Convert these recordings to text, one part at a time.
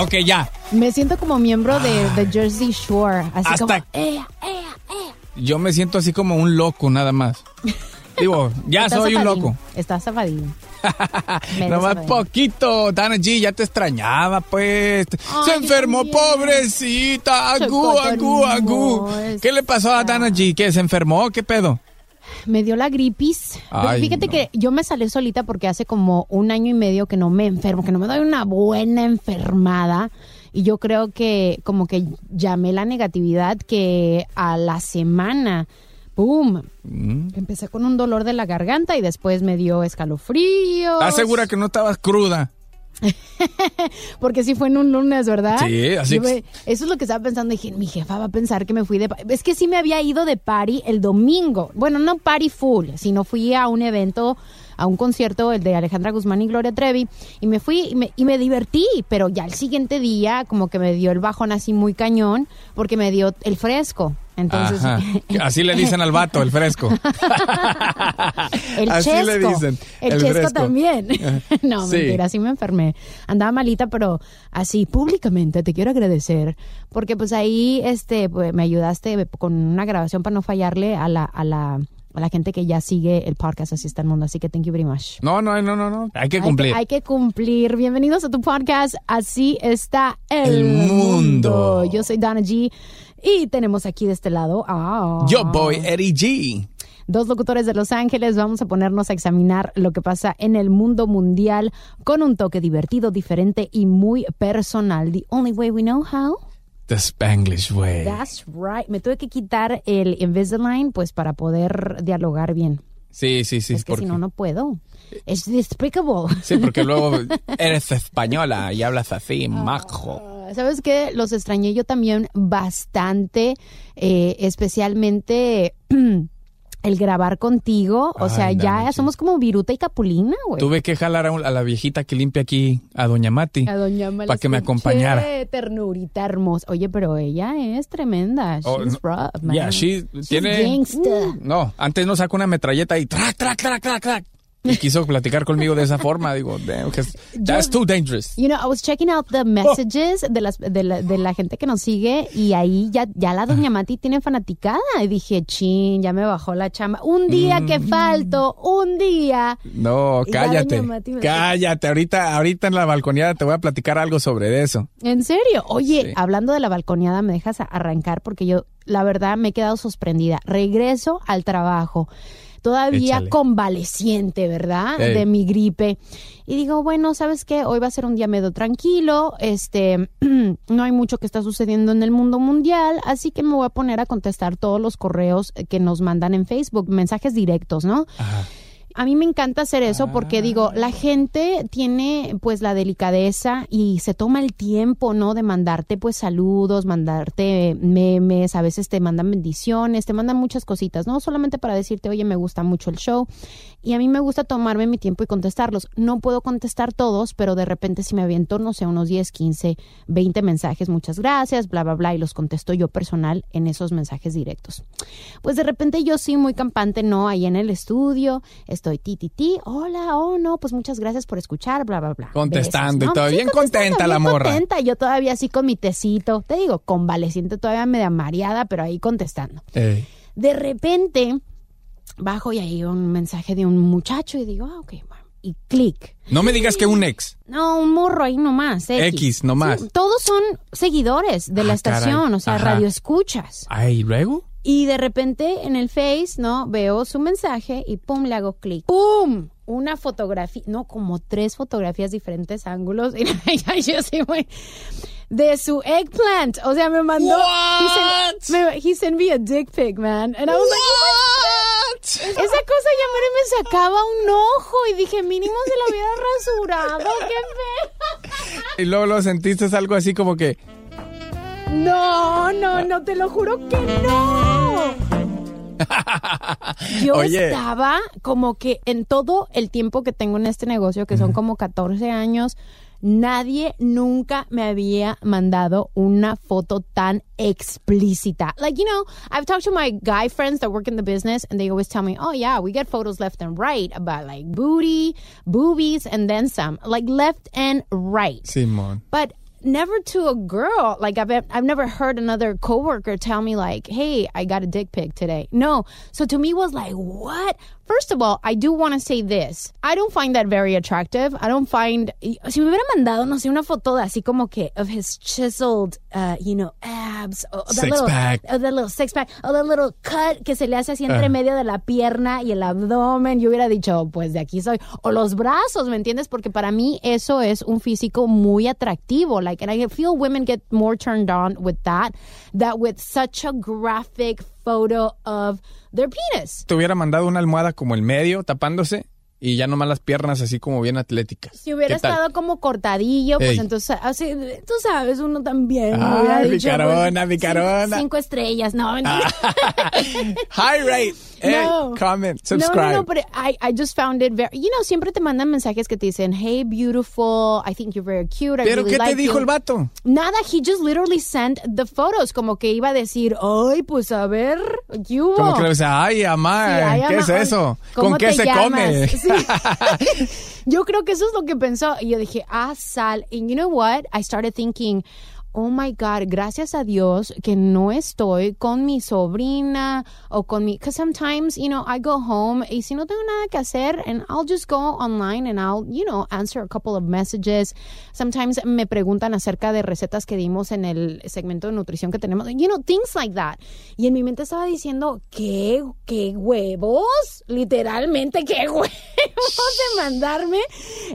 Ok, ya. Me siento como miembro de, de Jersey Shore. Así Hasta- como. "Ea, ea, ea". Yo me siento así como un loco, nada más. Digo, ya Estás soy un zafadín, loco. Estás zafadín. Nomás zafadín. poquito. Dana G, ya te extrañaba, pues. Se Ay, enfermó, pobrecita. Agú, agú, agú. enfermó, ¿Qué le pasó a Dana G? ¿Qué? ¿Se enfermó? ¿Qué pedo? Me dio la gripis. Pero fíjate no. que yo me salí solita porque hace como un año y medio que no me enfermo, que no me doy una buena enfermada. Y yo creo que como que llamé la negatividad que a la semana, ¡pum! Mm. Empecé con un dolor de la garganta y después me dio escalofrío. ¿Estás segura que no estabas cruda? Porque sí fue en un lunes, ¿verdad? Sí, así me- eso es lo que estaba pensando. Dije, mi jefa va a pensar que me fui de... Es que sí me había ido de party el domingo. Bueno, no party full, sino fui a un evento, a un concierto, el de Alejandra Guzmán y Gloria Trevi, y me fui y me, y me divertí, pero ya el siguiente día como que me dio el bajón así muy cañón, porque me dio el fresco. Entonces... Ajá. Así le dicen al vato, el fresco. El Así chesco. le dicen, El, el chesco fresco. también. no, Sí. mentira, sí me enfermé. Andaba malita, pero así públicamente te quiero agradecer porque pues ahí este pues, me ayudaste con una grabación para no fallarle a la a la a la gente que ya sigue el podcast Así está el mundo, así que thank you very much. No, no, no, no, no. Hay que cumplir. Hay que, hay que cumplir. Bienvenidos a tu podcast. Así está el, El mundo. Yo soy Donna G. Y tenemos aquí de este lado a... Yo voy Eddie G. Dos locutores de Los Ángeles, vamos a ponernos a examinar lo que pasa en el mundo mundial con un toque divertido, diferente y muy personal. The only way we know how. The Spanglish way. That's right. Me tuve que quitar el Invisalign pues para poder dialogar bien. Sí, sí, sí. es que porque- si no, no puedo. Es despicable. Sí, porque luego eres española y hablas así, majo. Ah, ¿Sabes qué? Los extrañé yo también bastante, eh, especialmente el grabar contigo. O Ay, sea, ya somos como Viruta y Capulina, güey. Tuve que jalar a, un- a la viejita que limpia aquí, a Doña Mati. A doña Mala Para que me acompañara. ternurita hermosa. Oye, pero ella es tremenda. Oh, She's no. rough, man. Yeah, she She's tiene- gangsta. No, antes no sacó una metralleta y track, track, track, track, track. Y quiso platicar conmigo de esa forma. Digo, damn, that's too dangerous. You know, I was checking out the messages de, las, de, la, de la gente que nos sigue y ahí ya, ya la doña Mati tiene fanaticada. Y dije, chin, ya me bajó la chamba. Un día que Mm. falto, un día. No, cállate. Cállate. Ahorita, ahorita en la balconeada te voy a platicar algo sobre eso. ¿En serio? Oye, Sí. hablando de la balconeada, me dejas arrancar porque yo, la verdad, me he quedado sorprendida. Regreso al trabajo. Todavía Échale. convaleciente, ¿verdad? De mi gripe. Y digo, bueno, ¿sabes qué? Hoy va a ser un día medio tranquilo, este, no hay mucho que está sucediendo en el mundo mundial, así que me voy a poner a contestar todos los correos que nos mandan en Facebook, mensajes directos, ¿no? A mí me encanta hacer eso porque digo, la gente tiene pues la delicadeza y se toma el tiempo, ¿no? De mandarte pues saludos, mandarte memes, a veces te mandan bendiciones, te mandan muchas cositas, ¿no? Solamente para decirte, oye, me gusta mucho el show. Y a mí me gusta tomarme mi tiempo y contestarlos. No puedo contestar todos, pero de repente si me aviento, no sé, unos 10, 15, 20 mensajes, muchas gracias, bla, bla, bla, y los contesto yo personal en esos mensajes directos. Pues de repente yo sí, muy campante, ¿no? Ahí en el estudio, estoy ti, ti, ti, hola, oh, no, pues muchas gracias por escuchar, bla, bla, bla. Contestando Besos, y todo. Bien contenta la morra. contenta, yo todavía así con mi tecito, te digo, convaleciente, todavía media mareada, pero ahí contestando. Ey. De repente, bajo y hay un mensaje de un muchacho y digo, ah, ok, bueno, y clic. No me digas que un ex. No, un morro ahí nomás. X, X nomás. Sí, todos son seguidores de la Ah, estación, caray. o sea, Ajá. radio escuchas. Ay, ¿y luego? Y de repente en el Face, ¿no? Veo su mensaje y pum, le hago clic. ¡Pum! Una fotografía, no, como tres fotografías, diferentes ángulos. Y yo sí, güey. De su eggplant. O sea, me mandó. He sent, me, he sent me a dick pic, man. And I was like, my God. Esa cosa ya me sacaba un ojo y dije, mínimo se lo hubiera rasurado. ¡Qué feo! Y luego lo sentiste algo así como que. No, no, no, te lo juro que no. Yo Oye. estaba como que en todo el tiempo que tengo en este negocio, que son como 14 años, nadie nunca me había mandado una foto tan explícita. Like, you know, I've talked to my guy friends that work in the business and they always tell me, oh, yeah, we get photos left and right about like booty, boobies, and then some. Like left and right Simón. but never to a girl. Like I've I've never heard another coworker tell me like, "Hey, I got a dick pic today." No. So to me was like, "What?" First of all, I do want to say this. I don't find that very attractive. I don't find si me hubiera mandado no sé una foto de así como que of his chiseled, uh, you know, abs, or that Six little, pack. or that little six pack, or that little cut que se le hace así entre Ah. medio de la pierna y el abdomen. Yo hubiera dicho, pues de aquí soy. O los brazos, ¿me entiendes? Porque para mí eso es un físico muy atractivo. Like, and I feel women get more turned on with that, that with such a graphic photo of their penis. Te hubiera mandado una almohada como el medio, tapándose, y ya nomás las piernas así como bien atléticas. Si hubiera estado como cortadillo, pues Ey. entonces, así, tú sabes, uno también. Ay, hubiera dicho, picarona, pues, picarona. Cinco, cinco estrellas, no, mentira. High rate. Hey, No. comment, No, subscribe. no, no, but I, I just found it very, you know, siempre te mandan mensajes que te dicen, hey, beautiful, I think you're very cute, I ¿Pero really qué te like dijo you." el vato? Nada, he just literally sent the photos, como que iba a decir, ay, pues a ver, ¿qué hubo? Como que le dice, ay, amá, Sí, ¿qué ama, es eso? ¿cómo ¿Con qué te se llamas? come? Sí. yo creo que eso es lo que pensó. Y yo dije, ah, sal. And you know what? I started thinking, oh my God, gracias a Dios que no estoy con mi sobrina o con mi. Because sometimes, you know, I go home y si no tengo nada que hacer, and I'll just go online and I'll, you know, answer a couple of messages. Sometimes me preguntan acerca de recetas que dimos en el segmento de nutrición que tenemos. You know, things like that. Y en mi mente estaba diciendo, ¿qué, qué huevos? Literalmente, ¿qué huevos de mandarme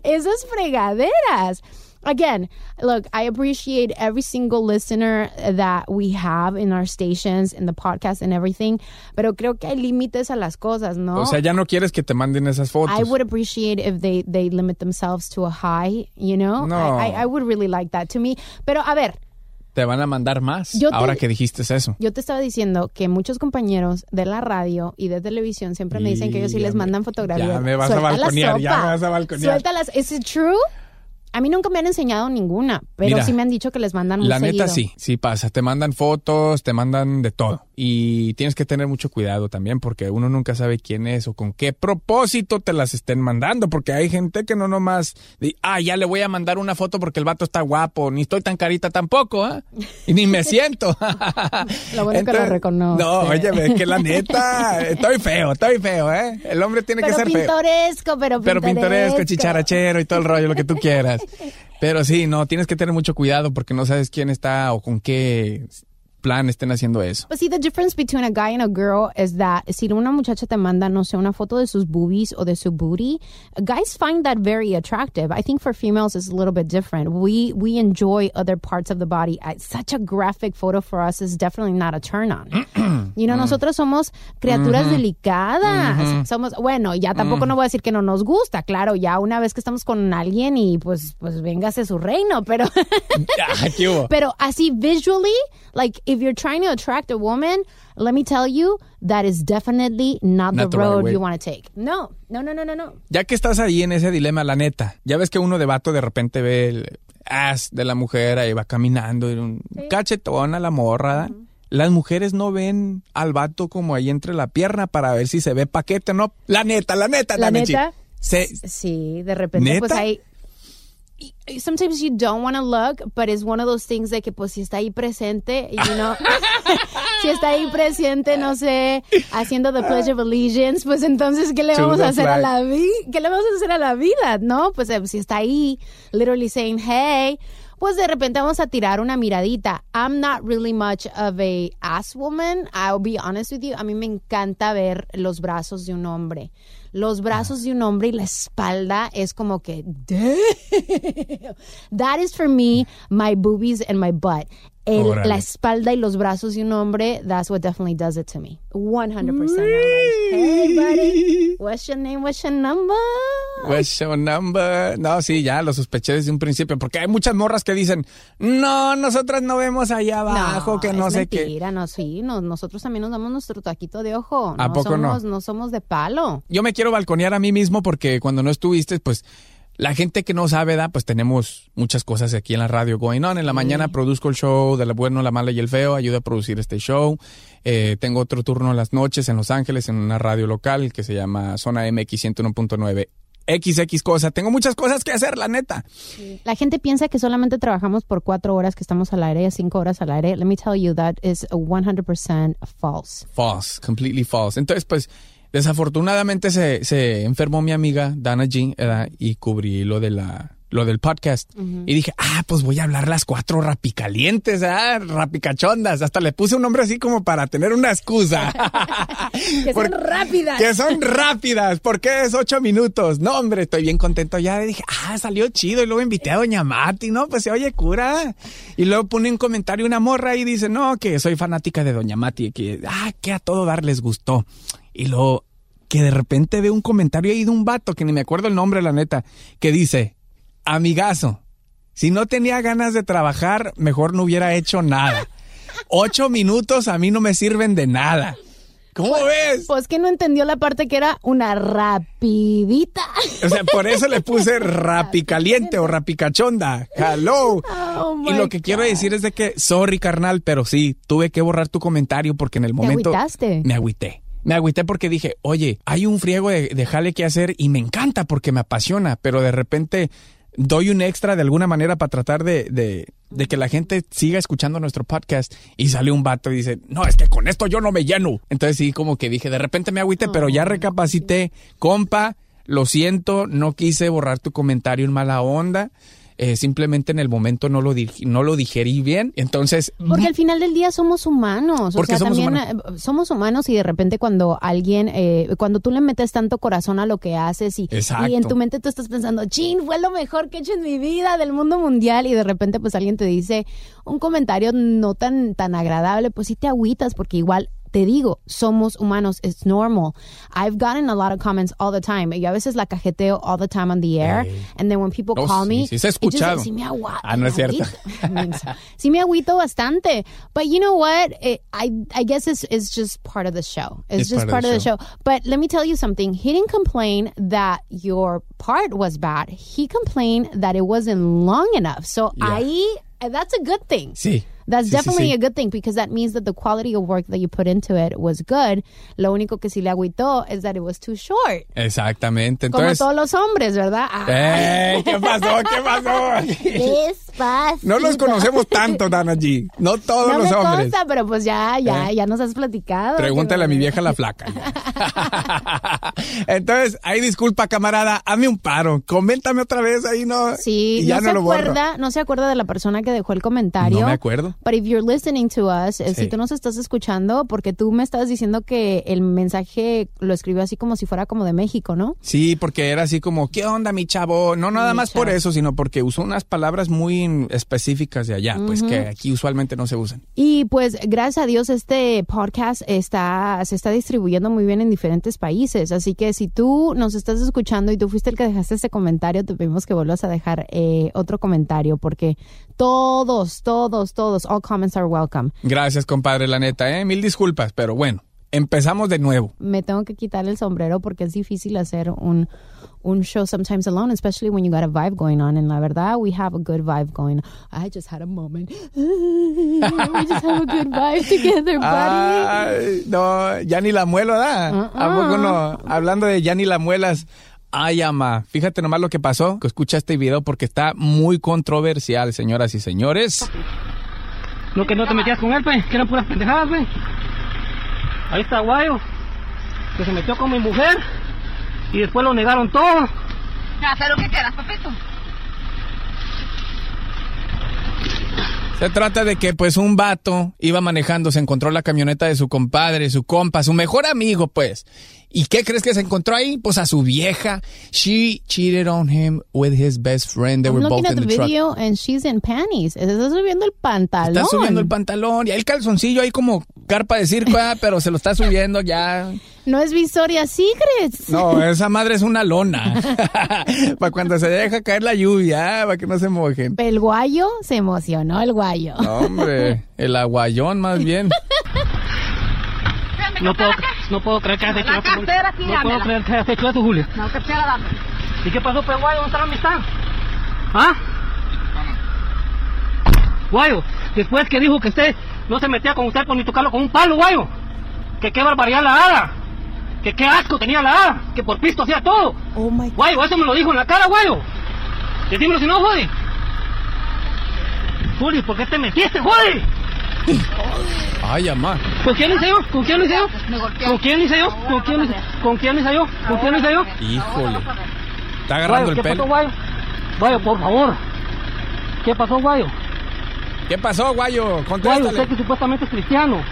esas fregaderas? Again, look, I appreciate every single listener that we have in our stations, in the podcast and everything, pero creo que hay límites a las cosas, ¿no? O sea, ya no quieres que te manden esas fotos. I would appreciate if they, they limit themselves to a high, you know? No. I, I, I would really like that to me. Pero a ver, Te van a mandar más Yo te- ahora que dijiste eso. yo te estaba diciendo que muchos compañeros de la radio y de televisión siempre me dicen que ellos sí les me- mandan fotografías. ya me vas a Suelta balconear, ya me vas a balconear. Suéltalas. ¿Is it true? A mí nunca me han enseñado ninguna, pero Mira, sí me han dicho que les mandan muy La neta seguido. sí, sí pasa. Te mandan fotos, te mandan de todo. Y tienes que tener mucho cuidado también porque uno nunca sabe quién es o con qué propósito te las estén mandando. Porque hay gente que no nomás, ah, ya le voy a mandar una foto porque el vato está guapo, ni estoy tan carita tampoco, ¿ah? Y ni me siento. Lo bueno que lo reconoce. No, oye, es que la neta, estoy feo, estoy feo, ¿eh? El hombre tiene Pero que ser feo. pintoresco, pero Pero pintoresco. pintoresco, chicharachero y todo el rollo, lo que tú quieras. Pero sí, no, tienes que tener mucho cuidado porque no sabes quién está o con qué plan estén haciendo eso. But see, the difference between a guy and a girl is that si una muchacha te manda, no sé, una foto de sus boobies o de su booty, guys find that very attractive. I think for females it's a little bit different. We we enjoy other parts of the body. Such a graphic photo for us is definitely not a turn on. you know, nosotros somos criaturas delicadas. Somos, bueno, ya tampoco no voy a decir que no nos gusta, claro, ya una vez que estamos con alguien y pues pues véngase su reino, pero. Pero así visually, like if you're trying to attract a woman, let me tell you, that is definitely not, Not the the right road way. you want to take. No, no, no, no, no, no. Ya que estás ahí en ese dilema, la neta, ya ves que uno de vato de repente ve el ass de la mujer ahí va caminando y un cachetón a la morra. ¿da? Las mujeres no ven al vato como ahí entre la pierna para ver si se ve paquete o no. La neta, la neta, La Tamenchi. neta, Se- sí, de repente ¿Neta? pues hay sometimes you don't want to look, but it's one of those things de que pues si está ahí presente, you know, si está ahí presente, no sé, haciendo the pledge of allegiance, pues entonces qué le vamos a hacer a la vida? ¿Qué le vamos a hacer a la vida? No, pues eh, si está ahí literally saying, "Hey, pues de repente vamos a tirar una miradita. I'm not really much of a ass woman. I'll be honest with you. A mí me encanta ver los brazos de un hombre. Los brazos de un hombre y la espalda es como que, damn. That is for me, my boobies and my butt. El- la espalda y los brazos de un hombre, that's what definitely does it to me. 100%. I'm like, hey, buddy, what's your name? What's your number? What's your number? No, sí, ya lo sospeché desde un principio, porque hay muchas morras que dicen, no, nosotras no vemos allá abajo, que no es sé qué. mentira, no, sí, no, nosotros también nos damos nuestro taquito de ojo. ¿A no poco no? no? somos de palo. Yo me quiero balconear a mí mismo porque cuando no estuviste, pues la gente que no sabe, da, pues tenemos muchas cosas aquí en la radio going on. En la mañana produzco el show de la bueno, la mala y el feo, ayudo a producir este show. Eh, tengo otro turno en las noches en Los Ángeles en una radio local que se llama Zona MX 101.9. XX cosa. Tengo muchas cosas que hacer, la neta. La gente piensa que solamente trabajamos por cuatro horas que estamos al aire, cinco horas al aire. Let me tell you, that is 100% false. False, completely false. Entonces, pues, desafortunadamente se, se enfermó mi amiga Dana G ¿verdad? y cubrí lo de la lo del podcast. Y dije, ah, pues voy a hablar las cuatro rapicalientes, ah, rapicachondas. Hasta le puse un nombre así como para tener una excusa. Que Por- son rápidas. que son rápidas. ¿Por qué es ocho minutos? No, hombre, estoy bien contento ya. Dije, ah, salió chido. Y luego invité a Doña Mati, ¿no? Pues se oye cura. Y luego pone un comentario una morra y dice, no, que soy fanática de Doña Mati. Que, ah, que a todo dar les gustó. Y luego, que de repente ve un comentario ahí de un vato, que ni me acuerdo el nombre, la neta, que dice, amigazo, si no tenía ganas de trabajar, mejor no hubiera hecho nada. Ocho minutos a mí no me sirven de nada. ¿Cómo ves? Pues que no entendió la parte que era una rapidita. O sea, por eso le puse rapicaliente o rapicachonda. Hello. Oh, y lo que quiero decir es de que, sorry carnal, pero sí, tuve que borrar tu comentario porque en el momento... agüitaste? Me agüité. Me agüité porque dije, oye, hay un friego de, de jale que hacer y me encanta porque me apasiona, pero de repente doy un extra de alguna manera para tratar de, de, de que la gente siga escuchando nuestro podcast y sale un vato y dice, no, es que con esto yo no me lleno. Entonces sí, como que dije, de repente me agüité, pero ya recapacité, compa, lo siento, no quise borrar tu comentario en mala onda. Eh, simplemente en el momento no lo, no lo digerí bien. Entonces, Porque al final del día somos humanos. Porque o sea, somos también eh, somos humanos y de repente cuando alguien, eh, cuando tú le metes tanto corazón a lo que haces y en tu mente tú estás pensando, chin, fue lo mejor que he hecho en mi vida del mundo mundial y de repente pues alguien te dice un comentario no tan, tan agradable, pues sí te agüitas porque igual te digo, somos humanos, it's normal. I've gotten a lot of comments all the time. Yo a veces la cajeteo all the time on the air. Ey. And then when people No, call sí, me, sí se ha just- escuchado. sí me agua- Ah, no es cierto. sí me agüito bastante. But you know what? It, I I guess it's, it's just part of the show. It's, It's just part part, of of the the show. But let me tell you something. He didn't complain that your part was bad. He complained that it wasn't long enough. So Yeah. ahí, that's a good thing. sí. That's Sí, sí, definitely sí. a good thing because that means that the quality of work that you put into it was good. Lo único que sí le agüitó is that it was too short. Exactamente. Como Entonces, todos los hombres, ¿verdad? Ah, ¡Ey! ¿Qué pasó? ¿Qué pasó? Despacito. No los conocemos tanto, Dana G. No todos no los me hombres. consta, pero pues ya, ya, ¿Eh? ya nos has platicado. Pregúntale a mi vieja la flaca. Entonces, ahí disculpa, camarada, hazme un paro. Coméntame otra vez ahí, ¿no? Sí, y ya no, no, se lo borro. acuerda, no se acuerda de la persona que dejó el comentario. No me acuerdo. But if you're listening to us, eh, Sí. si tú nos estás escuchando, porque tú me estás diciendo que el mensaje lo escribió así como si fuera como de México, ¿no? Sí, porque era así como, ¿qué onda, mi chavo? No nada Mi más por eso, sino porque usó unas palabras muy específicas de allá, pues que aquí usualmente no se usan. Y pues gracias a Dios este podcast está se está distribuyendo muy bien en diferentes países, así que si tú nos estás escuchando y tú fuiste el que dejaste este comentario, te pedimos que vuelvas a dejar eh, otro comentario porque todos, todos, todos, all comments are welcome. Gracias, compadre, la neta, ¿eh? Mil disculpas, pero bueno, empezamos de nuevo. Me tengo que quitar el sombrero porque es difícil hacer un un show sometimes alone, especially when you got a vibe going on. And la verdad, we have a good vibe going. I just had a moment. we just have a good vibe together, buddy. Ay, no, ya ni la muelo, ¿da? Uh-uh. ¿A poco no? Hablando de ya ni la muelas. Ay, ama, fíjate nomás lo que pasó, que escucha este video porque está muy controversial, señoras y señores. No que no te metías con él, pues, que eran puras pendejadas, pues. Ahí está Guayo, que se metió con mi mujer y después lo negaron todo. ¿Hacer lo que quieras, papito? Se trata de que pues un vato iba manejando, se encontró la camioneta de su compadre, su compa, su mejor amigo pues. ¿Y qué crees que se encontró ahí? Pues a su vieja. She cheated on him with his best friend. They I'm were looking both at in the the truck. video and she's in panties. Está subiendo el pantalón. Está subiendo el pantalón y hay el calzoncillo ahí como carpa de circo, ah, pero se lo está subiendo ya. No es Victoria's Secrets. No, esa madre es una lona. para cuando se deja caer la lluvia, ah, para que no se mojen. El guayo se emocionó, el guayo. No, hombre, el aguayón más bien. No puedo, no puedo creer que hayas hecho eso. Julio. cartera, No puedo creer que hayas hecho eso, Julio. No, que sea dame. ¿Y qué pasó, pues, Guayo? ¿Dónde está la amistad? ¿Ah? Guayo, después que dijo que usted no se metía con usted por ni tocarlo con un palo, Guayo. Que qué barbaridad la hada. Que qué asco tenía la hada. Que por pisto hacía todo. Oh my Guayo, eso me lo dijo en la cara, Guayo. Decímelo si no, Jody. Juli, ¿por qué te metiste, Jody? Ay, amá. ¿Con quién hice yo? ¿Con quién hice yo? Me golpeaste. ¿Con quién hice yo? ¿Con quién hice, ¿Con quién hice yo? ¿Con quién hice yo? Híjole. Está agarrando el ¿qué pelo. pasó, Guayo? Guayo, por favor. ¿Qué pasó, Guayo? ¿Qué pasó, guayo? Guayo, Contéstale. usted que supuestamente es cristiano.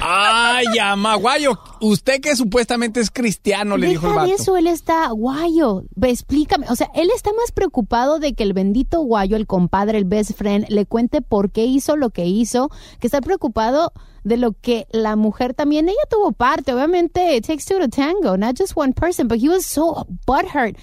Ay, ama, guayo. Usted que supuestamente es cristiano, le dijo el Deja vato. eso, él está guayo. Explícame. O sea, él está más preocupado de que el bendito guayo, el compadre, el best friend, le cuente por qué hizo lo que hizo, que está preocupado de lo que la mujer también, ella tuvo parte. Obviamente, it takes two to tango, not just one person, but he was so butthurt.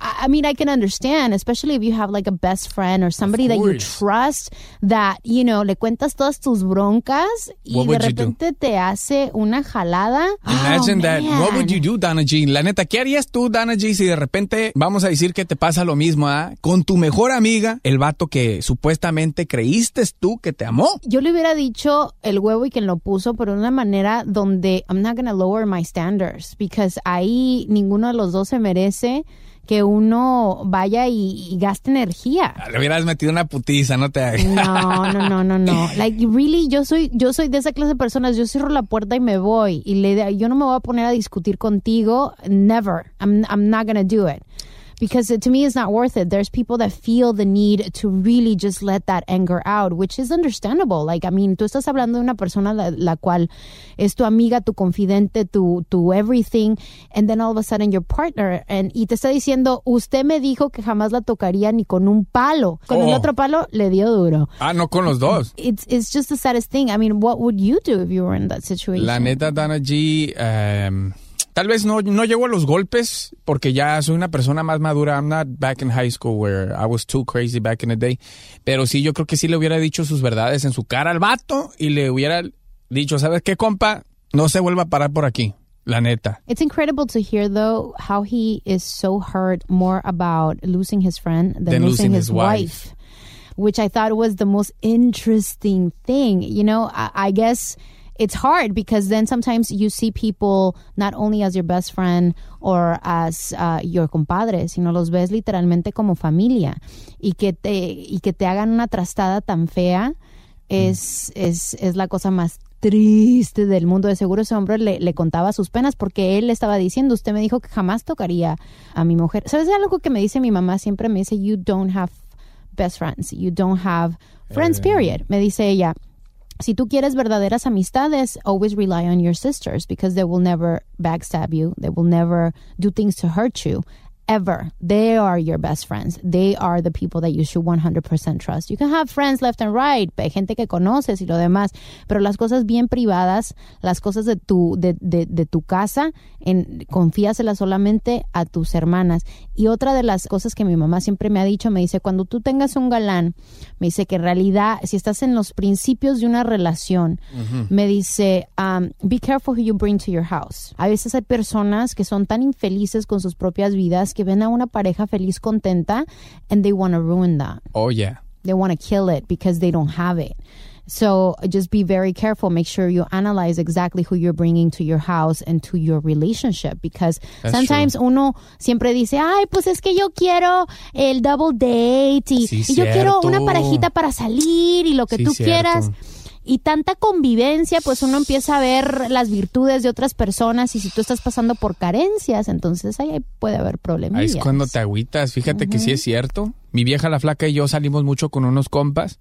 I I mean, I can understand, especially if you have like a best friend or somebody that you trust, that, you know, le cuentas todas tus broncas y What de would you do? repente te hace una jalada. Imagine Oh, that. What would you do, Dana G? La neta, ¿qué harías tú, Dana G, si de repente vamos a decir que te pasa lo mismo, ah? Con tu mejor amiga, el vato que supuestamente creíste tú que te amó. Yo le hubiera dicho el huevo y quien lo puso, pero de una manera donde I'm not gonna lower my standards, because ahí ninguno de los dos se merece que uno vaya y, y gaste energía. Le hubieras metido una putiza, no te hagas. No, no, no, no, no. Like really, yo soy, yo soy de esa clase de personas. Yo cierro la puerta y me voy y le, yo no me voy a poner a discutir contigo. Never. I'm, I'm not gonna do it. Because uh, to me, it's not worth it. There's people that feel the need to really just let that anger out, which is understandable. Like, I mean, tú estás hablando de una persona la, la cual es tu amiga, tu confidente, tu, tu everything, and then all of a sudden your partner, and, y te está diciendo, usted me dijo que jamás la tocaría ni con un palo. Con el Oh. otro palo le dio duro. Ah, no con los dos. It's, it's just the saddest thing. I mean, what would you do if you were in that situation? La neta, Dana G, em, tal vez no, no llego a los golpes porque ya soy una persona más madura. I'm not back in high school where I was too crazy back in the day. Pero sí, yo creo que sí le hubiera dicho sus verdades en su cara al vato y le hubiera dicho, ¿sabes qué, compa? No se vuelva a parar por aquí. La neta. It's incredible to hear, though, how he is so hurt more about losing his friend than, Than losing, losing his, his wife. wife. which I thought was the most interesting thing. You know, I, I guess it's hard because then sometimes you see people not only as your best friend or as uh, your compadre, sino los ves literalmente como familia y que te y que te hagan una trastada tan fea es es es la cosa más triste del mundo. De seguro ese hombre le, le, contaba sus penas porque él le estaba diciendo, usted me dijo que jamás tocaría a mi mujer. ¿Sabes algo que me dice mi mamá? Siempre me dice, you don't have best friends, you don't have friends, period. Me dice ella, si tú quieres verdaderas amistades, always rely on your sisters because they will never backstab you. They will never do things to hurt you. Ever. They are your best friends. They are the people that you should 100% trust. You can have friends left and right, gente que conoces y lo demás, pero las cosas bien privadas, las cosas de tu, de, de, de tu casa, en, confíaselas solamente a tus hermanas. Y otra de las cosas que mi mamá siempre me ha dicho, me dice, cuando tú tengas un galán, me dice que en realidad, si estás en los principios de una relación, me dice, um, be careful who you bring to your house. A veces hay personas que son tan infelices con sus propias vidas que ven a una pareja feliz, contenta, and they want to ruin that. Oh, yeah. They want to kill it because they don't have it. So just be very careful. Make sure you analyze exactly who you're bringing to your house and to your relationship because That's sometimes true. uno siempre dice, ay, pues es que yo quiero el double date y, Sí, y yo quiero una parejita para salir y lo que Sí, tú cierto. quieras. Y tanta convivencia, pues uno empieza a ver las virtudes de otras personas y si tú estás pasando por carencias, entonces ahí puede haber problemas. Ahí es cuando te agüitas. Fíjate que sí es cierto. Mi vieja la flaca y yo salimos mucho con unos compas,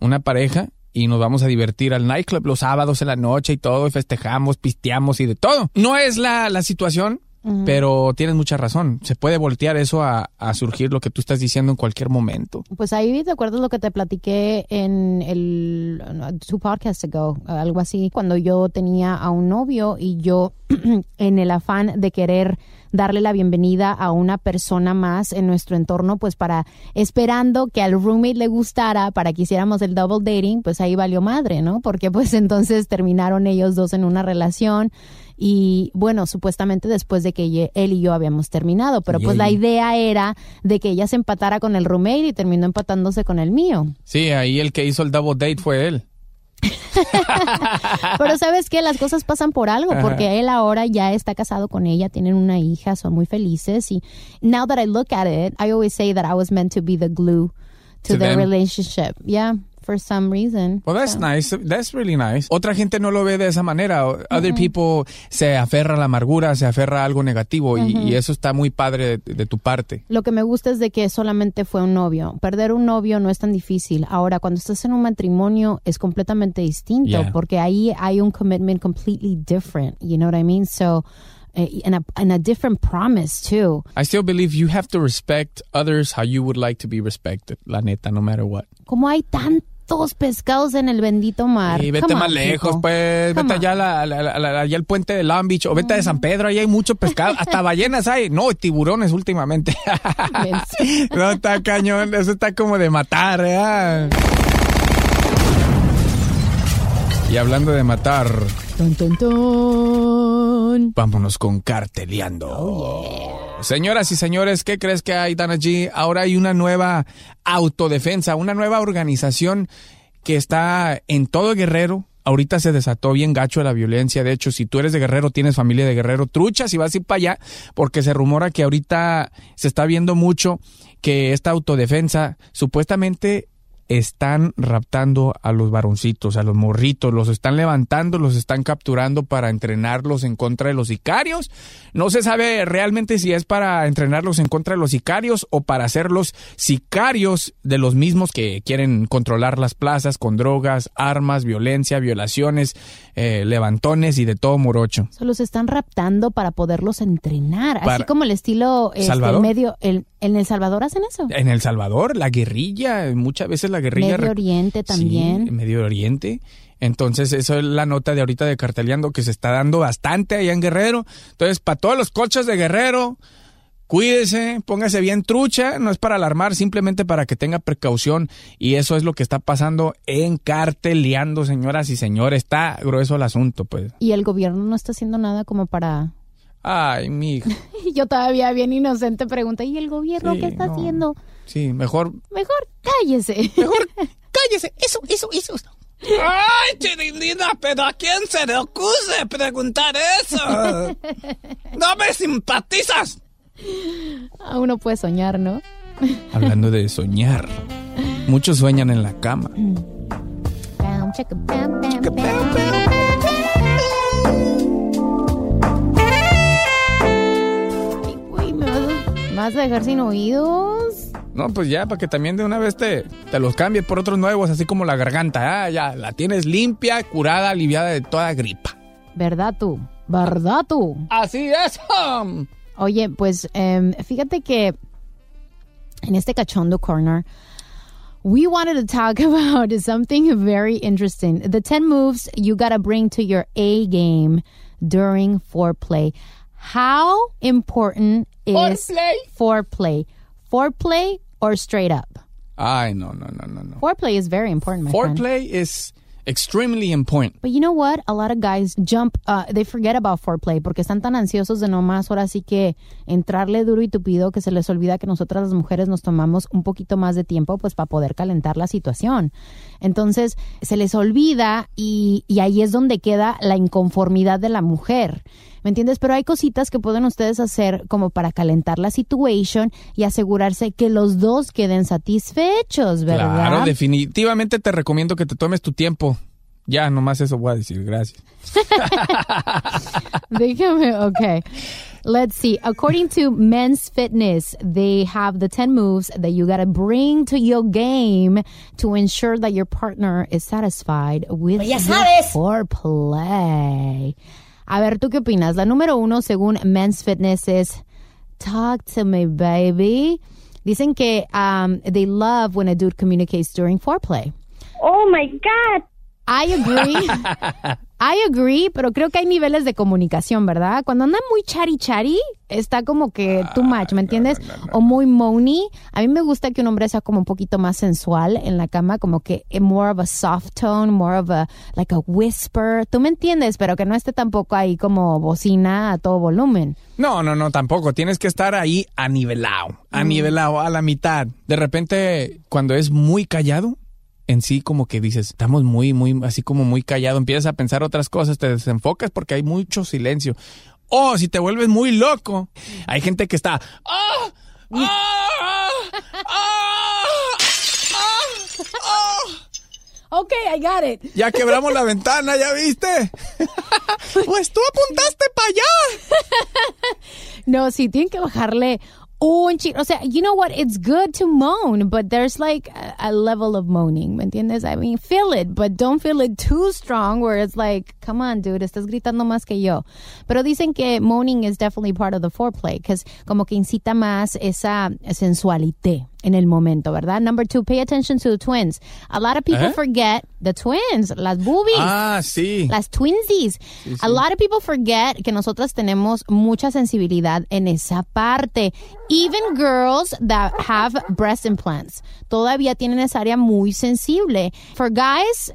una pareja, y nos vamos a divertir al nightclub los sábados en la noche y todo, y festejamos, pisteamos y de todo. No es la, la situación, Pero tienes mucha razón. Se puede voltear eso a, a surgir lo que tú estás diciendo en cualquier momento. Pues ahí te acuerdas lo que te platiqué en el two podcasts ago, algo así, cuando yo tenía a un novio y yo en el afán de querer darle la bienvenida a una persona más en nuestro entorno, pues para esperando que al roommate le gustara para que hiciéramos el double dating, pues ahí valió madre, ¿no? Porque pues entonces terminaron ellos dos en una relación y bueno, supuestamente después de que él y yo habíamos terminado, pero pues la idea era de que ella se empatara con el roommate y terminó empatándose con el mío. Sí, ahí el que hizo el double date fue él. Pero sabes que las cosas pasan por algo, Ajá. porque él ahora ya está casado con ella, tienen una hija, son muy felices y now that I look at it, I always say that I was meant to be the glue to, To their them. relationship. Yeah, for some reason. Well, that's nice. That's really nice. Otra gente no lo ve de esa manera. Other people se aferra a la amargura, se aferra a algo negativo y, Ujú. y eso está muy padre de, de tu parte. Lo que me gusta es de que solamente fue un novio. Perder un novio no es tan difícil. Ahora, cuando estás en un matrimonio es completamente distinto Yeah. porque ahí hay un commitment completely different. You know what I mean? So, eh, and, a, and a different promise too. I still believe you have to respect others how you would like to be respected. La neta, no matter what. Como hay tantos pescados en el bendito mar. Y vete Come más on, lejos, pues. Come Vete allá, a la- la- la- la- allá al puente de Long Beach o vete de San Pedro. Ahí hay mucho pescado. Hasta ballenas hay. No, tiburones últimamente. no, está cañón. Eso está como de matar, ¿eh? Y hablando de matar, Tun, tun, tun. vámonos con carteleando. Señoras y señores, ¿qué crees que hay, Dana G? Ahora hay una nueva autodefensa, una nueva organización que está en todo Guerrero. Ahorita se desató bien gacho la violencia. De hecho, si tú eres de Guerrero, tienes familia de Guerrero, truchas y vas a ir para allá, porque se rumora que ahorita se está viendo mucho que esta autodefensa supuestamente están raptando a los varoncitos, a los morritos, los están levantando, los están capturando para entrenarlos en contra de los sicarios. No se sabe realmente si es para entrenarlos en contra de los sicarios o para hacerlos sicarios de los mismos que quieren controlar las plazas con drogas, armas, violencia, violaciones, eh, levantones y de todo morocho. Se los están raptando para poderlos entrenar. Así como el estilo este, ¿Salvador? medio. El, ¿En El Salvador hacen eso? En El Salvador, la guerrilla, muchas veces la guerrilla... Medio Oriente también. Sí, Medio Oriente. Entonces, eso es la nota de ahorita de Carteleando que se está dando bastante allá en Guerrero. Entonces, para todos los coches de Guerrero, cuídese, póngase bien trucha, no es para alarmar, simplemente para que tenga precaución. Y eso es lo que está pasando en Carteleando, señoras y señores. Está grueso el asunto, pues. Y el gobierno no está haciendo nada como para. Ay, mi yo todavía bien inocente pregunta, ¿y el gobierno Sí, qué está no. haciendo? Sí, mejor Mejor cállese. Mejor cállese. Eso, eso, eso. Ay, chirinina, pero ¿a quién se le ocurre preguntar eso? No me simpatizas. A uno puede soñar, ¿no? Hablando de soñar, muchos sueñan en la cama. Güey, ¿me vas a- me vas a dejar sin oídos? No, pues ya, para que también de una vez te, te los cambie por otros nuevos, así como la garganta. Ah, ya, la tienes limpia, curada, aliviada de toda gripa. ¿Verdad tú? ¿Verdad tú? Así es. Oye, pues em, fíjate que en este cachondo corner, we wanted to talk about something very interesting. The 10 moves you gotta bring to your A game during foreplay. How important is Foreplay. foreplay? Foreplay or straight up? Ay, no, no, no, no, no. Foreplay is very important, my friend. Foreplay is extremely important. But you know what? A lot of guys jump, uh, they forget about foreplay porque están tan ansiosos de nomás ahora sí que entrarle duro y tupido que se les olvida que nosotras las mujeres nos tomamos un poquito más de tiempo pues para poder calentar la situación. Entonces se les olvida y, y ahí es donde queda la inconformidad de la mujer. ¿Me entiendes? Pero hay cositas que pueden ustedes hacer como para calentar la situation y asegurarse que los dos queden satisfechos, ¿verdad? Claro, definitivamente te recomiendo que te tomes tu tiempo. Ya, nomás eso voy a decir, gracias. Déjame, okay. Let's see. According to Men's Fitness, they have the 10 moves that you got to bring to your game to ensure that your partner is satisfied with Pues ya your sabes. foreplay. A ver, ¿tú qué opinas? La número uno, según Men's Fitness, es Talk to me, baby. Dicen que um, they love when a dude communicates during foreplay. Oh my God. I agree. I agree, pero creo que hay niveles de comunicación, ¿verdad? Cuando anda muy chari chari, está como que too much, ¿me entiendes? O muy moany. A mí me gusta que un hombre sea como un poquito más sensual en la cama, como que eh, more of a soft tone, more of a like a whisper. ¿Tú me entiendes? Pero que no esté tampoco ahí como bocina a todo volumen. No, no, no, tampoco. Tienes que estar ahí anivelado, anivelado, a la mitad. De repente, cuando es muy callado, en sí como que dices, estamos muy, muy, así como muy callado, empiezas a pensar otras cosas, te desenfocas porque hay mucho silencio. O si te vuelves muy loco, hay gente que está. ¡ah! ¡ah! ¡ah! Ok, I got it. Ya quebramos la ventana, ¿ya viste? pues tú apuntaste para allá. No, sí, tienen que bajarle un chico. O sea, you know what? It's good to moan, but there's like a, a level of moaning, ¿me entiendes? I mean, feel it, but don't feel it too strong where it's like, come on, dude, estás gritando más que yo. Pero dicen que moaning is definitely part of the foreplay, because como que incita más esa sensualité en el momento, ¿verdad? Number two, pay attention to the twins. A lot of people ¿Eh? forget the twins, las boobies. Ah, sí. Las twinsies. A lot of people forget que nosotras tenemos mucha sensibilidad en esa parte. Even girls that have breast implants todavía tienen esa área muy sensible. For guys,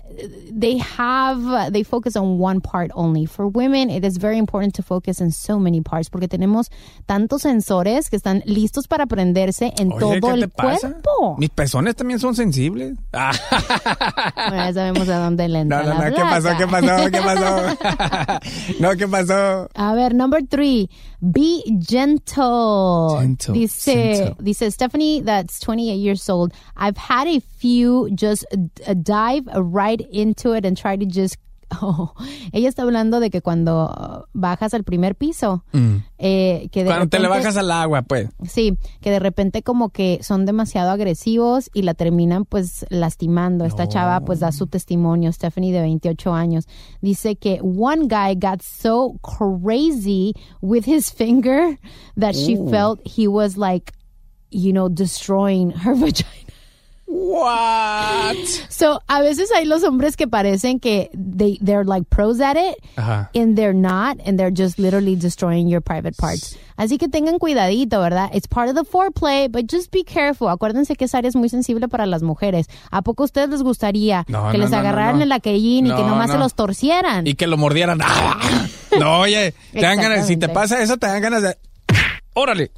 they have, they focus on one part only. For women, it is very important to focus on so many parts porque tenemos tantos sensores que están listos para prenderse en Oye, todo ¿qué el te pasa? cuerpo. Mis pezones también son sensibles. Ah. Bueno, ya sabemos a dónde le entra No, no, la no, ¿qué pasó? ¿Qué pasó? ¿Qué pasó? no, ¿qué pasó? A ver, number three, be gentle. Gentle, Dice, gentle. dice Stephanie, that's 28 years old. I've had a few just uh, dive right into it and try to just. Oh, ella está hablando de que cuando bajas al primer piso, eh, que de Cuando te le repente- bajas al agua, pues. Sí, que de repente como que son demasiado agresivos y la terminan pues lastimando. Esta chava pues da su testimonio, Stephanie de 28 años. Dice que one guy got so crazy with his finger that she felt he was like, you know, destroying her vagina. What? So, a veces hay los hombres que parecen que they, they're like pros at it Ajá. and they're not, and they're just literally destroying your private parts. Así que tengan cuidadito, ¿verdad? It's part of the foreplay, but just be careful. Acuérdense que esa área es muy sensible para las mujeres. ¿A poco a ustedes les gustaría No, que no, les no, agarraran el aquellín y que No, nomás se los torcieran? Y que lo mordieran. ¡Ah! No, oye, te dan ganas, si te pasa eso, te dan ganas de. ¡Órale!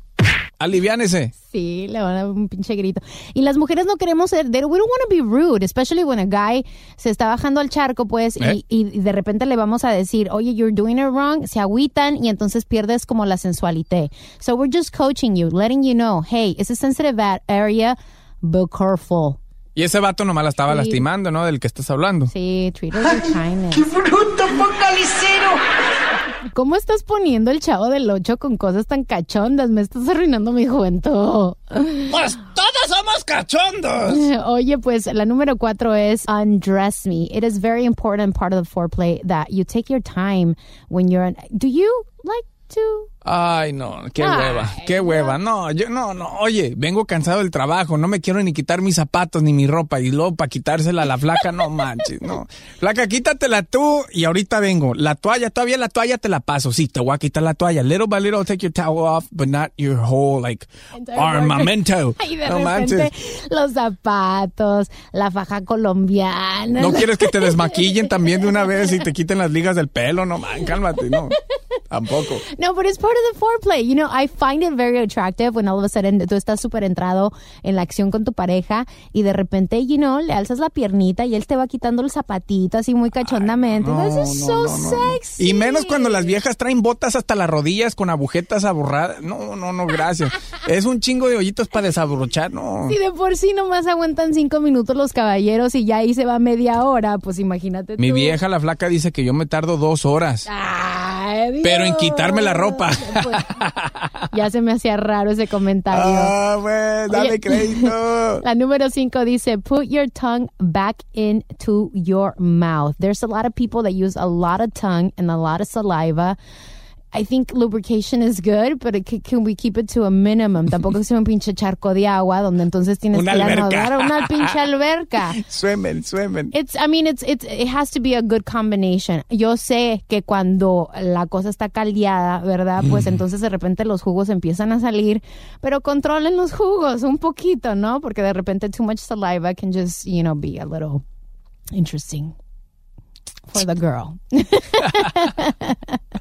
Aliviánese. Sí, le van a dar un pinche grito. Y las mujeres no queremos ser, they- we don't want to be rude, especially when a guy se está bajando al charco, pues, y- ¿Eh? y, de repente le vamos a decir, oye, you're doing it wrong, se agüitan y entonces pierdes como la sensualité. So we're just coaching you, letting you know, hey, it's a sensitive area, be careful. Y ese vato nomás la estaba Sí. lastimando, ¿no? Del que estás hablando. Sí, treat her with kindness. bruto focalicero! ¿Cómo estás poniendo el chavo del 8 con cosas tan cachondas? Me estás arruinando mi juventud. Pues todos somos cachondos. Oye, pues la número cuatro es undress me. It is very important part of the foreplay that you take your time when you're. Do you like to? Ay, no, qué Ay, hueva, qué hueva. No, yo no, no. Oye, vengo cansado del trabajo, no me quiero ni quitar mis zapatos ni mi ropa y luego para quitársela a la flaca, no manches, no. Flaca, quítatela tú y ahorita vengo. La toalla, todavía la toalla te la paso. Sí, te voy a quitar la toalla. Little by little, take your towel off, but not your whole, like, armamento. Y de No repente manches. los zapatos, la faja colombiana. ¿No quieres que te desmaquillen también de una vez y te quiten las ligas del pelo? No, man, cálmate, no. Tampoco. No, but it's part of the foreplay. You know, I find it very attractive when all of a sudden tú estás súper entrado en la acción con tu pareja y de repente, you know, le alzas la piernita y él te va quitando el zapatito así muy cachondamente. no, This is no, so no, no. sexy. Y menos cuando las viejas traen botas hasta las rodillas con agujetas aborradas. No, no, no, gracias. Es un chingo de hoyitos para desabrochar, no. Si de por sí nomás aguantan cinco minutos los caballeros y ya ahí se va media hora, pues imagínate Mi tú. vieja, la flaca, dice que yo me tardo dos horas. Ay. Pero en quitarme la ropa. Ya se me hacía raro ese comentario. Ah, pues, dale Oye, crédito. La número cinco dice, put your tongue back into your mouth. There's a lot of people that use a lot of tongue and a lot of saliva. I think lubrication is good, but it c- can we keep it to a minimum? Tampoco sea un pinche charco de agua donde entonces tienes Una que nadar a una pinche alberca. Suemen, suemen. It's, I mean, it's, it's, it has to be a good combination. Yo sé que cuando la cosa está caldeada, ¿verdad? Pues entonces de repente los jugos empiezan a salir, pero controlen los jugos un poquito, ¿no? Porque de repente too much saliva can just, you know, be a little interesting for the girl.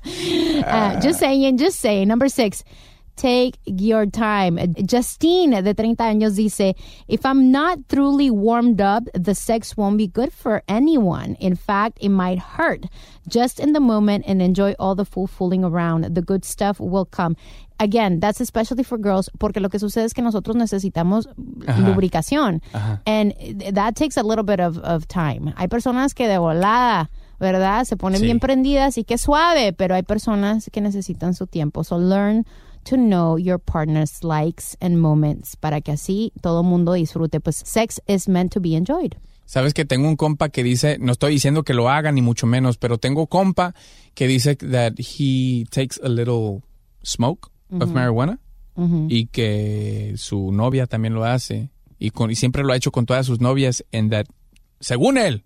Uh, just saying, just saying. Number six. Take your time. Justine, de 30 años, dice, If I'm not truly warmed up, the sex won't be good for anyone. In fact, it might hurt. Just in the moment and enjoy all the fool fooling around. The good stuff will come. Again, that's especially for girls, porque lo que sucede es que nosotros necesitamos Ajá. lubricación. Ajá. And that takes a little bit of, of time. Hay personas que de volada, ¿verdad? Se ponen Sí. bien prendidas y que suave, pero hay personas que necesitan su tiempo. So learn to know your partner's likes and moments para que así todo mundo disfrute. Pues sex is meant to be enjoyed. Sabes que tengo un compa que dice, no estoy diciendo que lo haga ni mucho menos, pero tengo compa que dice that he takes a little smoke of Ujú. marijuana Ujú. y que su novia también lo hace y, con, y siempre lo ha hecho con todas sus novias and that, según él,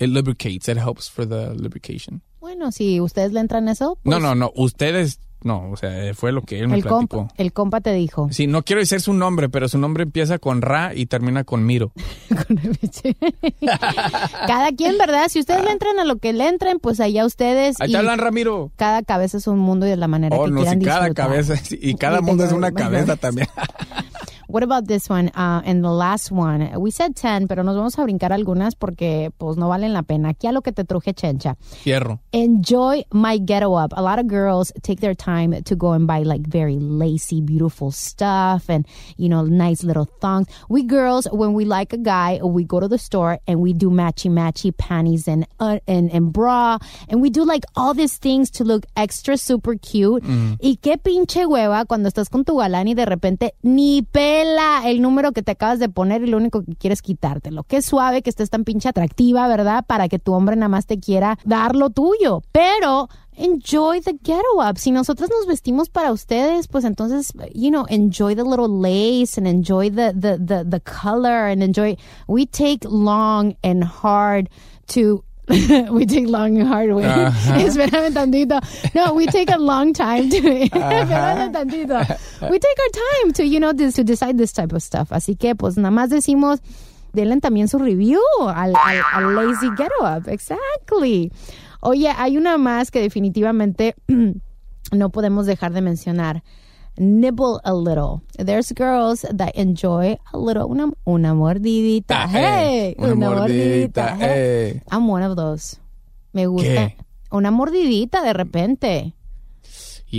it lubricates, it helps for the lubrication. Bueno, si ustedes le entran eso, no, no, no, ustedes, no, o sea, fue lo que él me el platicó. compa, el compa te dijo. Sí, no quiero decir su nombre, pero su nombre empieza con Ra y termina con Miro. Cada quien, ¿verdad? Si ustedes le entran a lo que le entren, pues allá ustedes. Te hablan, Ramiro. Cada cabeza es un mundo y de la manera Oh, que no, quieran si cada disfrutar. cabeza, y cada Y mundo es una cabeza también. What about this one? Uh, and the last one. We said 10, pero nos vamos a brincar algunas porque pues no valen la pena. Aquí a lo que te truje, chencha. Fierro. Enjoy my ghetto up. A lot of girls take their time to go and buy like very lacy, beautiful stuff and, you know, nice little thongs. We girls, when we like a guy, we go to the store and we do matchy matchy panties and, uh, and, and bra. And we do like all these things to look extra super cute. Y qué pinche hueva cuando estás con tu galán y de repente ni el número que te acabas de poner y lo único que quieres quitártelo. Qué suave que estés tan pinche atractiva, ¿verdad? Para que tu hombre nada más te quiera dar lo tuyo. Pero enjoy the ghetto up. Si nosotros nos vestimos para ustedes, pues entonces, you know, enjoy the little lace and enjoy the, the, the, the color and enjoy. We take long and hard to we take long and hard, güey. Ajá. Espérame tantito. No, we take a long time to. Espérame tantito. We take our time to, you know, this, to decide this type of stuff. Así que, pues, nada más decimos, denle también su review al, al, al Lazy Get Up. Exactly. Oye, hay una más que definitivamente no podemos dejar de mencionar. Nibble a little. There's girls that enjoy a little, una, una mordidita. Hey, una mordidita, hey. I'm one of those. Me gusta. ¿Qué? Una mordidita de repente.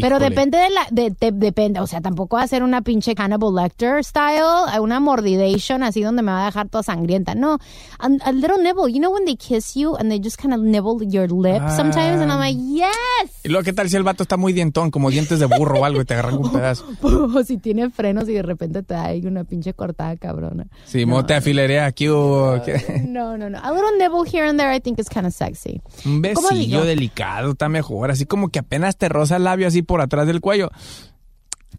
Pero depende de la, de, de- depende, o sea, tampoco va a ser una pinche Cannibal Lecter style, una mordidation así donde me va a dejar toda sangrienta. No, a, a little nibble. You know when they kiss you and they just kind of nibble your lip sometimes and I'm like, yes. Y luego, ¿qué tal si el vato está muy dientón, como dientes de burro o algo, y te agarran un pedazo? O si tiene frenos y de repente te da ahí una pinche cortada cabrona. Sí, mo te afilerea aquí. No, no, no. A little nibble here and there I think is kind of sexy. Un ¿Cómo besillo delicado está mejor, así como que apenas te roza el labio así por atrás del cuello.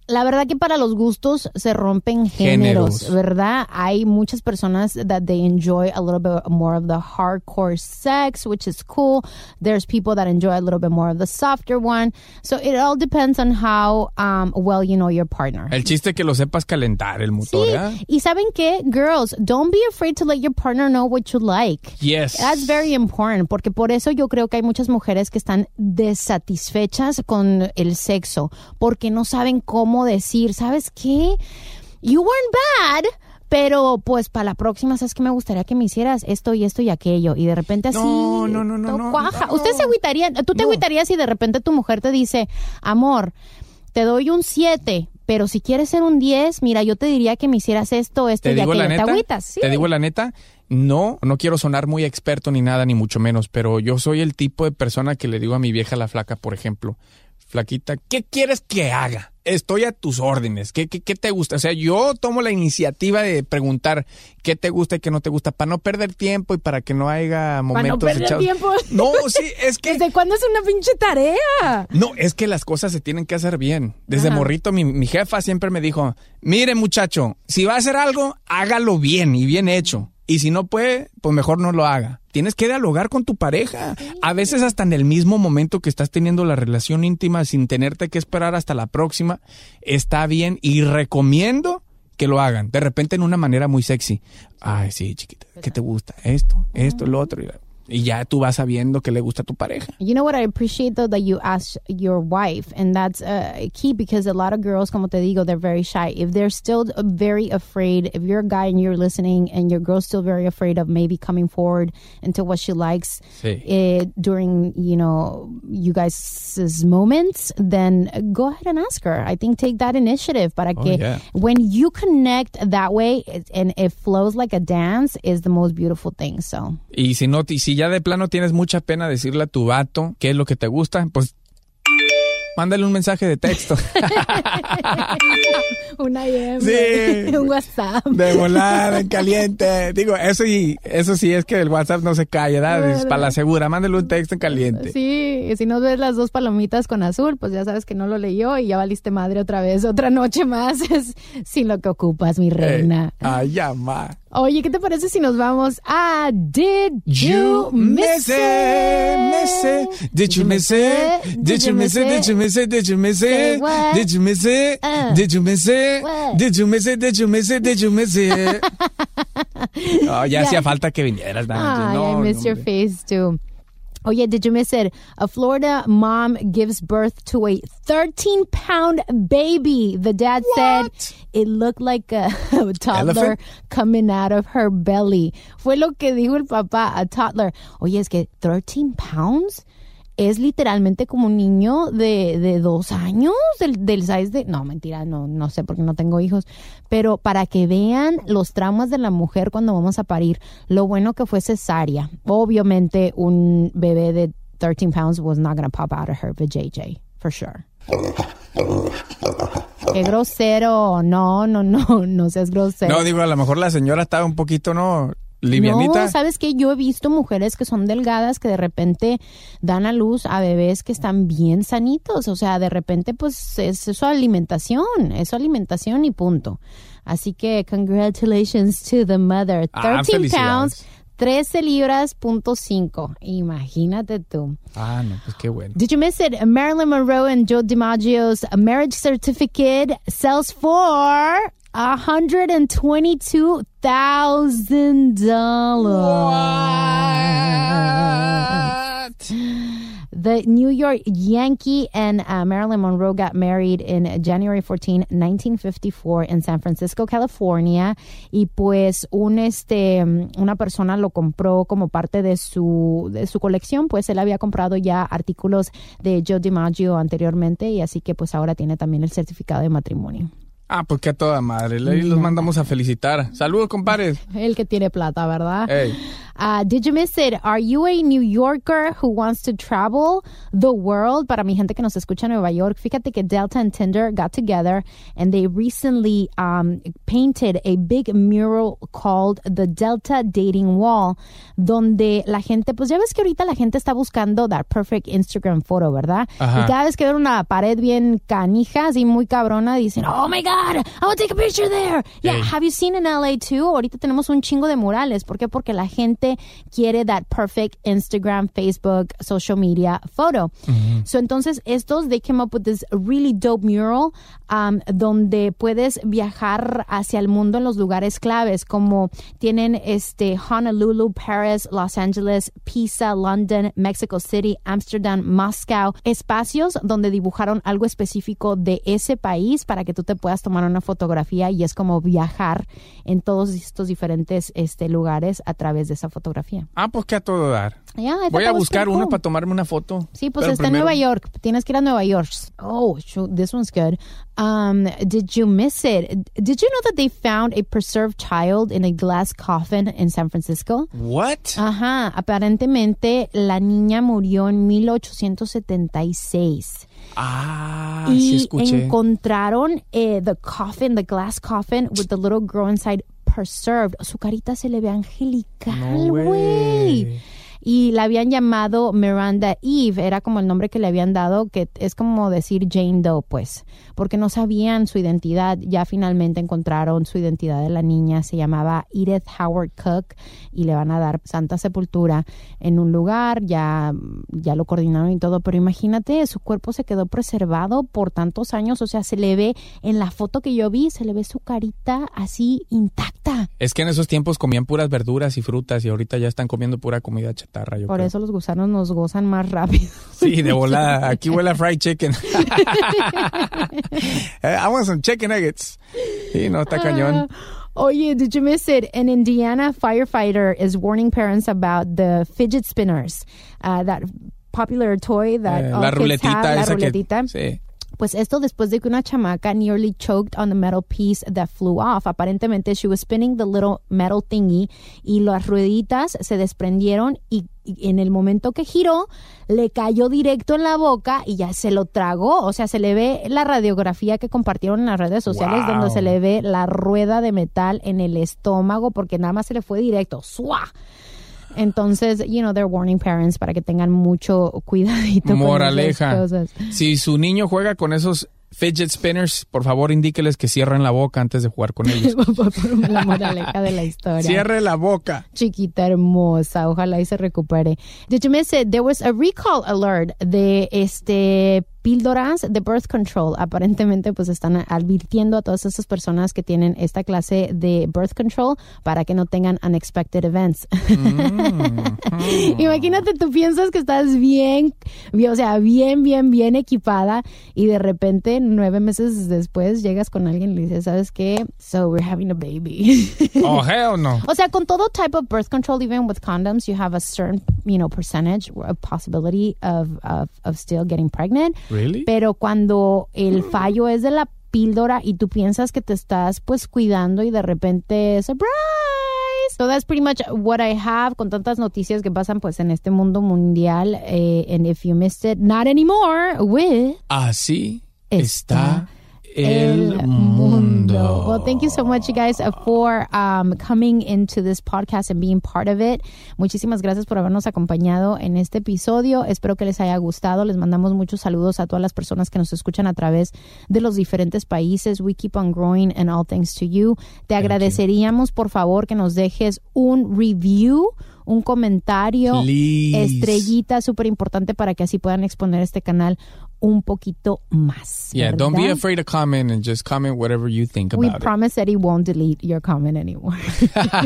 La verdad que para los gustos se rompen géneros, Géneros. ¿verdad? Hay muchas personas that they enjoy a little bit more of the hardcore sex, which is cool. There's people that enjoy a little bit more of the softer one. So it all depends on how um, well you know your partner. El chiste que lo sepas calentar el motor, ¿eh? Sí, y saben qué, girls, don't be afraid to let your partner know what you like. Yes. That's very important, porque por eso yo creo que hay muchas mujeres que están desatisfechas con el sexo, porque no saben cómo decir, ¿sabes qué? You weren't bad. Pero pues para la próxima, ¿sabes qué? Me gustaría que me hicieras esto y esto y aquello. Y de repente así. No, no, no, no, no, cuaja. no. Usted se agüitaría, tú te agüitarías si de repente tu mujer te dice, amor, te doy un 7, pero si quieres ser un 10, mira, yo te diría que me hicieras esto, esto Te y digo aquello. la neta, ¿Te agüitas? Sí. te digo la neta, no, no quiero sonar muy experto ni nada, ni mucho menos, pero yo soy el tipo de persona que le digo a mi vieja la flaca, por ejemplo, flaquita, ¿qué quieres que haga? Estoy a tus órdenes. ¿Qué, qué, qué te gusta? O sea, yo tomo la iniciativa de preguntar qué te gusta y qué no te gusta para no perder tiempo y para que no haya Para no momentos perder tiempo. No, sí, es que ¿Desde cuándo es una pinche tarea? no, es que las cosas se tienen que hacer bien. Desde Ajá. morrito, mi, mi jefa siempre me dijo, mire muchacho, si va a hacer algo, hágalo bien y bien hecho. Y si no puede, pues mejor no lo haga. Tienes que dialogar con tu pareja. A veces hasta en el mismo momento que estás teniendo la relación íntima sin tenerte que esperar hasta la próxima, está bien y recomiendo que lo hagan. De repente en una manera muy sexy. Ay, sí, chiquita, ¿qué te gusta? Esto, esto, lo otro. Y ya tú vas sabiendo que le gusta a tu pareja. You know what I appreciate though that you asked your wife, and that's uh, key because a lot of girls, como te digo, they're very shy. If they're still very afraid, if you're a guy and you're listening, and your girl's still very afraid of maybe coming forward into what she likes Sí. eh, during you know you guys' moments, then go ahead and ask her. I think take that initiative para Oh, yeah. when you connect that way it- and it flows like a dance is the most beautiful thing. So. Y si no, y si ya de plano tienes mucha pena decirle a tu vato qué es lo que te gusta, pues mándale un mensaje de texto. Una IM, Sí. un WhatsApp. De volada, en caliente. Digo, eso y eso sí es que el WhatsApp no se calla, ¿verdad? Es para la segura, mándale un texto en caliente. Sí, y si no ves las dos palomitas con azul, pues ya sabes que no lo leyó y ya valiste madre otra vez, otra noche más es sin lo que ocupas, mi reina. Eh, ay, ya, ma. Oye, ¿qué te parece si nos vamos a Did You, You Miss miss it, It? miss it. Did you miss it? Did you miss it? Did you miss it? Did you miss it? Did you miss it? Did you miss it? Did you miss it? Did you miss it? Did you miss it? Ya hacía falta que vinieras, No, I miss your face too. Oh yeah, did you miss it? A Florida mom gives birth to a 13 pound baby. The dad said it looked like a toddler Elephant? coming out of her belly. Fue lo que dijo el papá, a toddler. Oye, es que 13 pounds es literalmente como un niño de, de dos años, del, del size de... No, mentira, no, no sé porque no tengo hijos. Pero para que vean los traumas de la mujer cuando vamos a parir, lo bueno que fue cesárea. Obviamente un bebé de 13 pounds was not going to pop out of her vajayjay, for sure. Qué grosero. No, no, no, no seas grosero. No, digo, a lo mejor la señora estaba un poquito, ¿no? Livianita. No, sabes que yo he visto mujeres que son delgadas que de repente dan a luz a bebés que están bien sanitos, o sea, de repente pues es su alimentación, es su alimentación y punto. Así que congratulations to the mother. Ah, 13 felicidades. pounds, 13 libras punto 5. Imagínate tú. Ah, no, pues qué bueno. Did you miss it? Marilyn Monroe and Joe DiMaggio's marriage certificate sells for $122,000. The New York Yankee and uh, Marilyn Monroe got married in January 14, 1954 in San Francisco, California. Y pues un este una persona lo compró como parte de su de su colección, pues él había comprado ya artículos de Joe DiMaggio anteriormente y así que pues ahora tiene también el certificado de matrimonio. Ah, pues que a toda madre. Le los mandamos a felicitar. Saludos, compadres. El que tiene plata, ¿verdad? Uh, did you miss it? Are you a New Yorker who wants to travel the world? Para mi gente que nos escucha en Nueva York, fíjate que Delta and Tinder got together and they recently um, painted a big mural called the Delta Dating Wall, donde la gente, pues ya ves que ahorita la gente está buscando that perfect Instagram photo, ¿verdad? Ajá. Y cada vez que ven una pared bien canija, así muy cabrona, dicen, oh my God, I want to take a picture there. Yeah, Hey. have you seen in LA too? Ahorita tenemos un chingo de murales. ¿Por qué? Porque la gente quiere that perfect Instagram, Facebook, social media photo. So, entonces, estos, they came up with this really dope mural um, donde puedes viajar hacia el mundo en los lugares claves, como tienen este Honolulu, Paris, Los Angeles, Pisa, London, Mexico City, Amsterdam, Moscow. Espacios donde dibujaron algo específico de ese país para que tú te puedas tomar una fotografía y es como viajar en todos estos diferentes este, lugares a través de esa fotografía. Ah, pues que a todo dar. Voy a buscar uno para tomarme una foto. Sí, pues Pero está en Nueva York. Tienes que ir a Nueva York. Oh, shoot, this one's good. Um, did you miss it? Did you know that they found a preserved child in a glass coffin in San Francisco? What? Ajá, aparentemente la niña murió en 1876. Ah, y sí escuché. encontraron eh, the coffin, the glass coffin with the little girl inside preserved. Su carita se le ve angelical, güey. Y la habían llamado Miranda Eve, era como el nombre que le habían dado, que es como decir Jane Doe, pues, porque no sabían su identidad. Ya finalmente encontraron su identidad de la niña, se llamaba Edith Howard Cook y le van a dar santa sepultura en un lugar, ya, ya lo coordinaron y todo, pero imagínate, su cuerpo se quedó preservado por tantos años, o sea, se le ve en la foto que yo vi, se le ve su carita así intacta. Es que en esos tiempos comían puras verduras y frutas y ahorita ya están comiendo pura comida chatarra. Yo Por creo. eso los gusanos nos gozan más rápido. Sí, de volada. Aquí huele a fried chicken. I want some chicken nuggets. Sí, no, está cañón. Oye, did you miss it? An Indiana firefighter is warning parents about the fidget spinners, uh, that popular toy that Eh, all la kids ruletita have, la esa que- ruletita. sí. Pues esto después de que una chamaca nearly choked on the metal piece that flew off. Aparentemente, she was spinning the little metal thingy y las rueditas se desprendieron y, y en el momento que giró, le cayó directo en la boca y ya se lo tragó. O sea, se le ve la radiografía que compartieron en las redes sociales Wow. donde se le ve la rueda de metal en el estómago porque nada más se le fue directo. ¡Sua! Entonces, you know, they're warning parents para que tengan mucho cuidadito con esas cosas. Si su niño juega con esos fidget spinners, por favor indíqueles que cierren la boca antes de jugar con ellos. la moraleja de la historia. Cierre la boca. Chiquita hermosa, ojalá y se recupere. Did you miss it? There was a recall alert de este píldoras de birth control. Aparentemente, pues están advirtiendo a todas esas personas que tienen esta clase de birth control para que no tengan unexpected events. Imagínate, tú piensas que estás bien, bien, o sea, bien, bien, bien equipada y de repente nueve meses después llegas con alguien y le dices, ¿sabes qué? So we're having a baby. Oh, hell no. O sea, con todo type of birth control, even with condoms, you have a certain, you know, percentage of possibility of, of, of still getting pregnant. Really? Pero cuando el fallo es de la píldora y tú piensas que te estás pues cuidando y de repente surprise. So that's pretty much what I have con tantas noticias que pasan pues en este mundo mundial. Eh, and if you missed it, not anymore with Así Está está el mundo. Well, thank you so much, you guys, uh, for um, coming into this podcast and being part of it. Muchísimas gracias por habernos acompañado en este episodio. Espero que les haya gustado. Les mandamos muchos saludos a todas las personas que nos escuchan a través de los diferentes países. We keep on growing and all thanks to you. Te agradeceríamos, por favor, que nos dejes un review un comentario, Please. estrellita, súper importante para que así puedan exponer este canal un poquito más. Yeah, don't be afraid to comment and just comment whatever you think We about it. promise that he won't delete your comment anymore.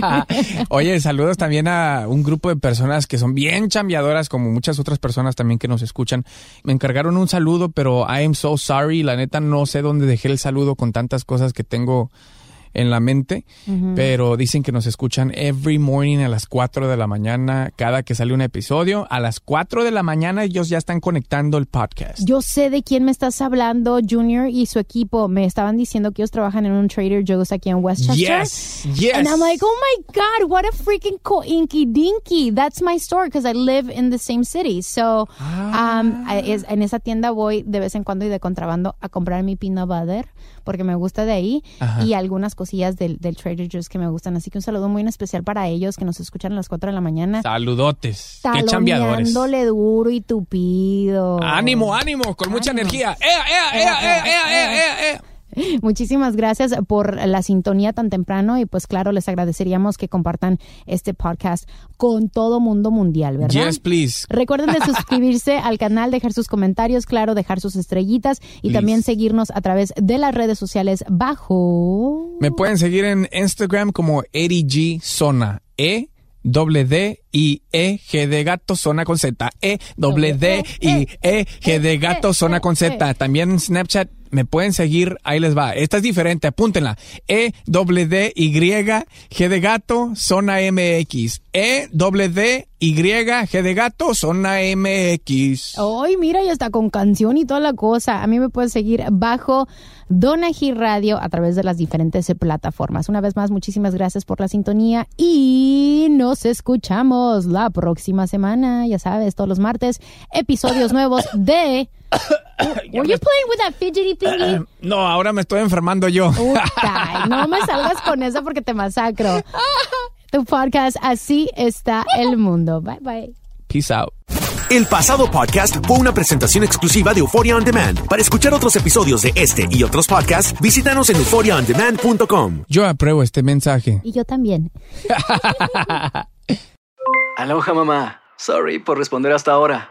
Oye, saludos también a un grupo de personas que son bien chambeadoras, como muchas otras personas también que nos escuchan. Me encargaron un saludo, pero I am so sorry. La neta no sé dónde dejé el saludo con tantas cosas que tengo en la mente, Ujú. pero dicen que nos escuchan every morning a las 4 de la mañana, cada que sale un episodio. A las 4 de la mañana ellos ya están conectando el podcast. Yo sé de quién me estás hablando, Junior y su equipo. Me estaban diciendo que ellos trabajan en un Trader Joe's aquí en Westchester. Yes, yes. And I'm like, oh my God, what a freaking cool inky dinky. That's my store because I live in the same city. So, um, I- es- en esa tienda voy de vez en cuando y de contrabando a comprar mi peanut butter porque me gusta de ahí Ajá. y algunas cosillas del, del Trader Joe's que me gustan. Así que un saludo muy en especial para ellos que nos escuchan a las 4 de la mañana. Saludotes. Qué chambeadores. Duro y tupido. Ánimo, ánimo, con mucha energía. ¡Ea, ea, ea, ea, ea, ea, ea, ea! Muchísimas gracias por la sintonía tan temprano y pues claro, les agradeceríamos que compartan este podcast con todo mundo mundial, ¿verdad? Yes, please. Recuerden de suscribirse al canal, dejar sus comentarios, claro, dejar sus estrellitas y Please. también seguirnos a través de las redes sociales bajo... Me pueden seguir en Instagram como Eddie G Zona. E doble D I E G de gato zona con Z. E doble D I E G de gato zona con Z. También en Snapchat me pueden seguir, ahí les va. Esta es diferente, apúntenla. E doble D Y G de gato zona MX. E doble D Y G de gato zona MX. Hoy mira, ya está con canción y toda la cosa. A mí me pueden seguir bajo Donají Radio a través de las diferentes plataformas. Una vez más, muchísimas gracias por la sintonía y nos escuchamos la próxima semana. Ya sabes, todos los martes, episodios nuevos de. Were you playing with that fidgety thingy? No, ahora me estoy enfermando yo. Puta, no me salgas con eso porque te masacro. Tu podcast, así está el mundo. Bye bye. Peace out. El pasado podcast fue una presentación exclusiva de Euphoria On Demand. Para escuchar otros episodios de este y otros podcasts, visítanos en euphoriaondemand.com. Yo apruebo este mensaje. Y yo también. Aloha mamá. Sorry por responder hasta ahora.